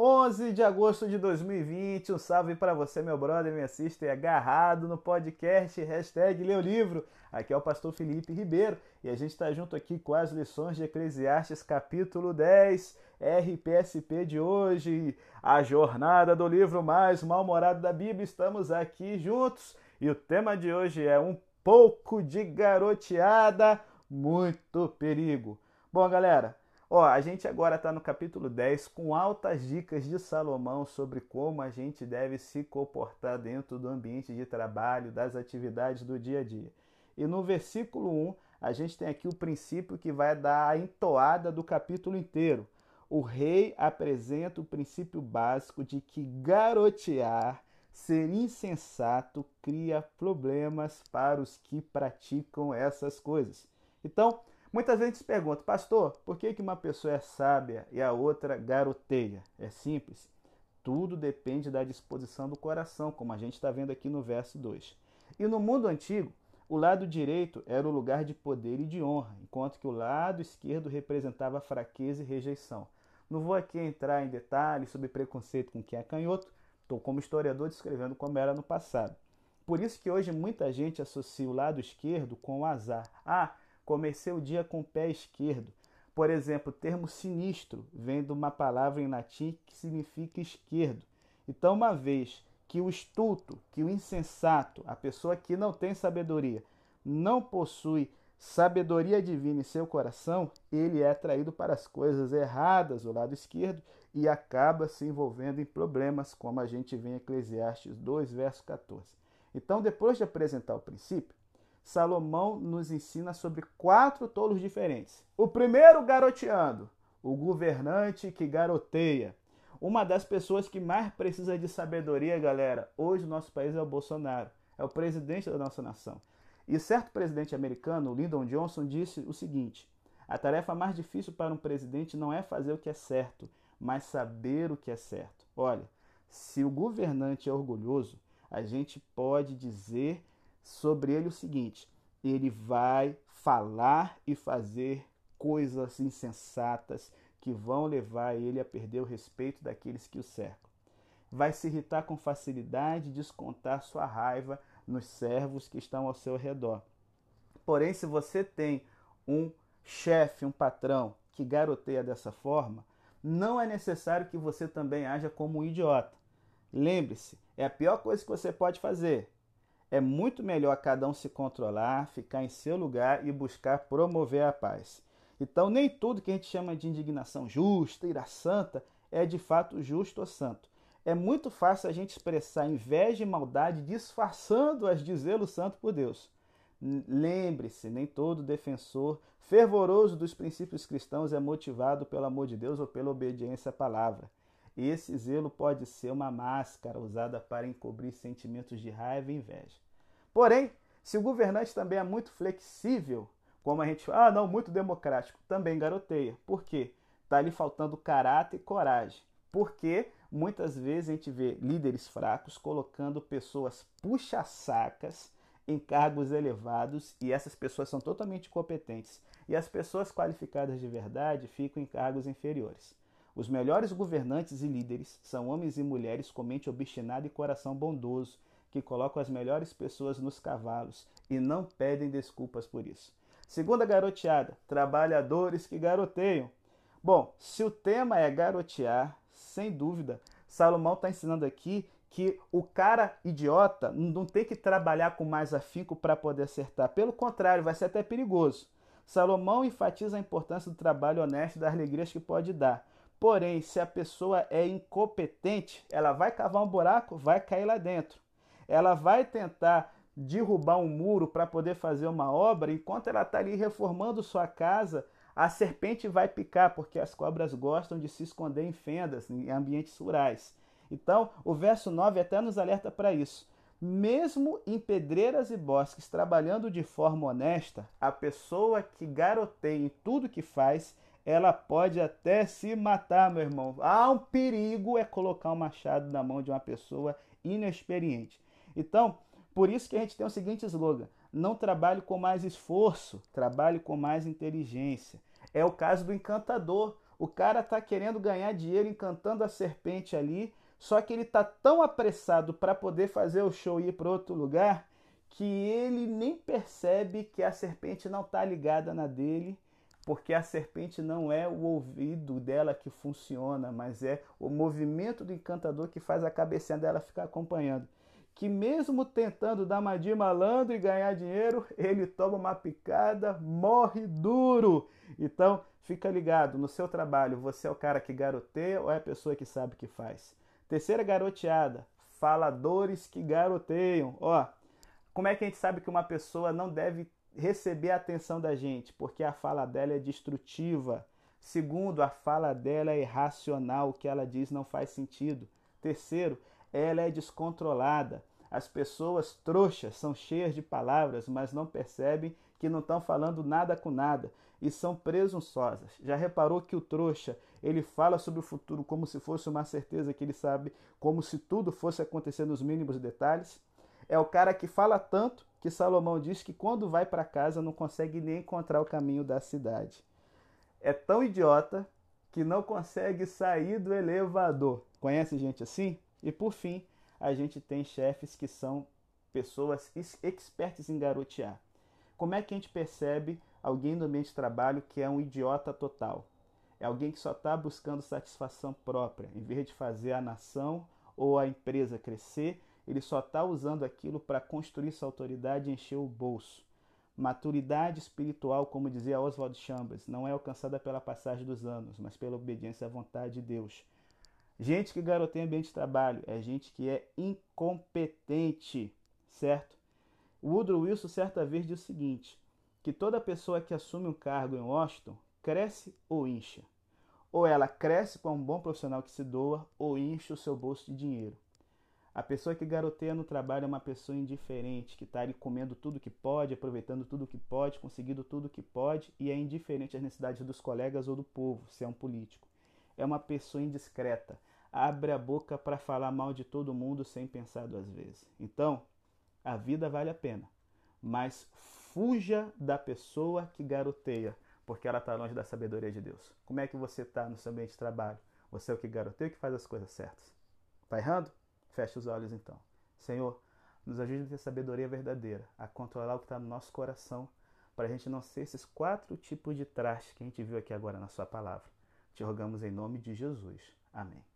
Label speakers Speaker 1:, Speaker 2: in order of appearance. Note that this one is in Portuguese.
Speaker 1: 11 de agosto de 2020, um salve para você, meu brother, me assiste agarrado no podcast, hashtag Leu Livro. Aqui é o pastor Felipe Ribeiro e a gente está junto aqui com as lições de Eclesiastes, capítulo 10, RPSP de hoje, a jornada do livro mais mal-humorado da Bíblia. Estamos aqui juntos e o tema de hoje é um pouco de garoteada, muito perigo. Bom, galera, Ó, a gente agora está no capítulo 10 com altas dicas de Salomão sobre como a gente deve se comportar dentro do ambiente de trabalho, das atividades do dia a dia. E no versículo 1, a gente tem aqui o princípio que vai dar a entoada do capítulo inteiro. O rei apresenta o princípio básico de que garotear, ser insensato, cria problemas para os que praticam essas coisas. Então, Muitas vezes pergunta, pastor, por que, que uma pessoa é sábia e a outra garoteia? É simples. Tudo depende da disposição do coração, como a gente está vendo aqui no verso 2. E no mundo antigo, o lado direito era o lugar de poder e de honra, enquanto que o lado esquerdo representava fraqueza e rejeição. Não vou aqui entrar em detalhes sobre preconceito com quem é canhoto, estou como historiador descrevendo como era no passado. Por isso que hoje muita gente associa o lado esquerdo com o azar. Ah, Comecei o dia com o pé esquerdo. Por exemplo, o termo sinistro vem de uma palavra em latim que significa esquerdo. Então, uma vez que o estulto, que o insensato, a pessoa que não tem sabedoria, não possui sabedoria divina em seu coração, ele é atraído para as coisas erradas, o lado esquerdo, e acaba se envolvendo em problemas, como a gente vê em Eclesiastes 2, verso 14. Então, depois de apresentar o princípio, Salomão nos ensina sobre quatro tolos diferentes. O primeiro, garoteando, o governante que garoteia. Uma das pessoas que mais precisa de sabedoria, galera, hoje no nosso país é o Bolsonaro, é o presidente da nossa nação. E certo presidente americano, Lyndon Johnson, disse o seguinte: a tarefa mais difícil para um presidente não é fazer o que é certo, mas saber o que é certo. Olha, se o governante é orgulhoso, a gente pode dizer sobre ele o seguinte: ele vai falar e fazer coisas insensatas que vão levar ele a perder o respeito daqueles que o cercam. Vai se irritar com facilidade e descontar sua raiva nos servos que estão ao seu redor. Porém, se você tem um chefe, um patrão que garoteia dessa forma, não é necessário que você também haja como um idiota. Lembre-se, é a pior coisa que você pode fazer é muito melhor cada um se controlar, ficar em seu lugar e buscar promover a paz. Então, nem tudo que a gente chama de indignação justa, ira santa, é de fato justo ou santo. É muito fácil a gente expressar inveja e maldade disfarçando-as de zelo santo por Deus. Lembre-se, nem todo defensor fervoroso dos princípios cristãos é motivado pelo amor de Deus ou pela obediência à palavra. Esse zelo pode ser uma máscara usada para encobrir sentimentos de raiva e inveja. Porém, se o governante também é muito flexível, como a gente fala, ah, não, muito democrático, também garoteia. Por quê? Está ali faltando caráter e coragem. Porque muitas vezes a gente vê líderes fracos colocando pessoas puxa-sacas em cargos elevados e essas pessoas são totalmente competentes. E as pessoas qualificadas de verdade ficam em cargos inferiores. Os melhores governantes e líderes são homens e mulheres com mente obstinada e coração bondoso, que colocam as melhores pessoas nos cavalos e não pedem desculpas por isso. Segunda garoteada: trabalhadores que garoteiam. Bom, se o tema é garotear, sem dúvida, Salomão está ensinando aqui que o cara idiota não tem que trabalhar com mais afinco para poder acertar. Pelo contrário, vai ser até perigoso. Salomão enfatiza a importância do trabalho honesto e das alegrias que pode dar. Porém, se a pessoa é incompetente, ela vai cavar um buraco, vai cair lá dentro. Ela vai tentar derrubar um muro para poder fazer uma obra, enquanto ela está ali reformando sua casa, a serpente vai picar, porque as cobras gostam de se esconder em fendas, em ambientes rurais. Então, o verso 9 até nos alerta para isso. Mesmo em pedreiras e bosques, trabalhando de forma honesta, a pessoa que garoteia em tudo que faz, ela pode até se matar, meu irmão. Há um perigo é colocar um machado na mão de uma pessoa inexperiente. Então, por isso que a gente tem o seguinte slogan: não trabalhe com mais esforço, trabalhe com mais inteligência. É o caso do encantador. O cara tá querendo ganhar dinheiro encantando a serpente ali, só que ele tá tão apressado para poder fazer o show e ir para outro lugar que ele nem percebe que a serpente não tá ligada na dele, porque a serpente não é o ouvido dela que funciona, mas é o movimento do encantador que faz a cabecinha dela ficar acompanhando que mesmo tentando dar uma de malandro e ganhar dinheiro, ele toma uma picada, morre duro. Então, fica ligado, no seu trabalho, você é o cara que garoteia ou é a pessoa que sabe o que faz? Terceira garoteada, faladores que garoteiam. Ó, como é que a gente sabe que uma pessoa não deve receber a atenção da gente? Porque a fala dela é destrutiva. Segundo, a fala dela é irracional, o que ela diz não faz sentido. Terceiro, ela é descontrolada. As pessoas trouxas são cheias de palavras, mas não percebem que não estão falando nada com nada e são presunçosas. Já reparou que o trouxa, ele fala sobre o futuro como se fosse uma certeza que ele sabe, como se tudo fosse acontecer nos mínimos detalhes? É o cara que fala tanto que Salomão diz que quando vai para casa não consegue nem encontrar o caminho da cidade. É tão idiota que não consegue sair do elevador. Conhece gente assim? E por fim, a gente tem chefes que são pessoas expertas em garotear. Como é que a gente percebe alguém no ambiente de trabalho que é um idiota total? É alguém que só está buscando satisfação própria, em vez de fazer a nação ou a empresa crescer, ele só está usando aquilo para construir sua autoridade e encher o bolso. Maturidade espiritual, como dizia Oswald Chambers, não é alcançada pela passagem dos anos, mas pela obediência à vontade de Deus. Gente que garoteia ambiente de trabalho é gente que é incompetente, certo? Woodrow Wilson certa vez disse o seguinte, que toda pessoa que assume um cargo em Washington cresce ou incha. Ou ela cresce com um bom profissional que se doa ou incha o seu bolso de dinheiro. A pessoa que garoteia no trabalho é uma pessoa indiferente, que está ali comendo tudo que pode, aproveitando tudo que pode, conseguindo tudo que pode e é indiferente às necessidades dos colegas ou do povo, se é um político. É uma pessoa indiscreta, abre a boca para falar mal de todo mundo sem pensar duas vezes. Então, a vida vale a pena, mas fuja da pessoa que garoteia, porque ela está longe da sabedoria de Deus. Como é que você está no seu ambiente de trabalho? Você é o que garoteia que faz as coisas certas? Está errando? Feche os olhos então. Senhor, nos ajude a ter sabedoria verdadeira, a controlar o que está no nosso coração, para a gente não ser esses quatro tipos de traste que a gente viu aqui agora na Sua palavra. Te rogamos em nome de Jesus. Amém.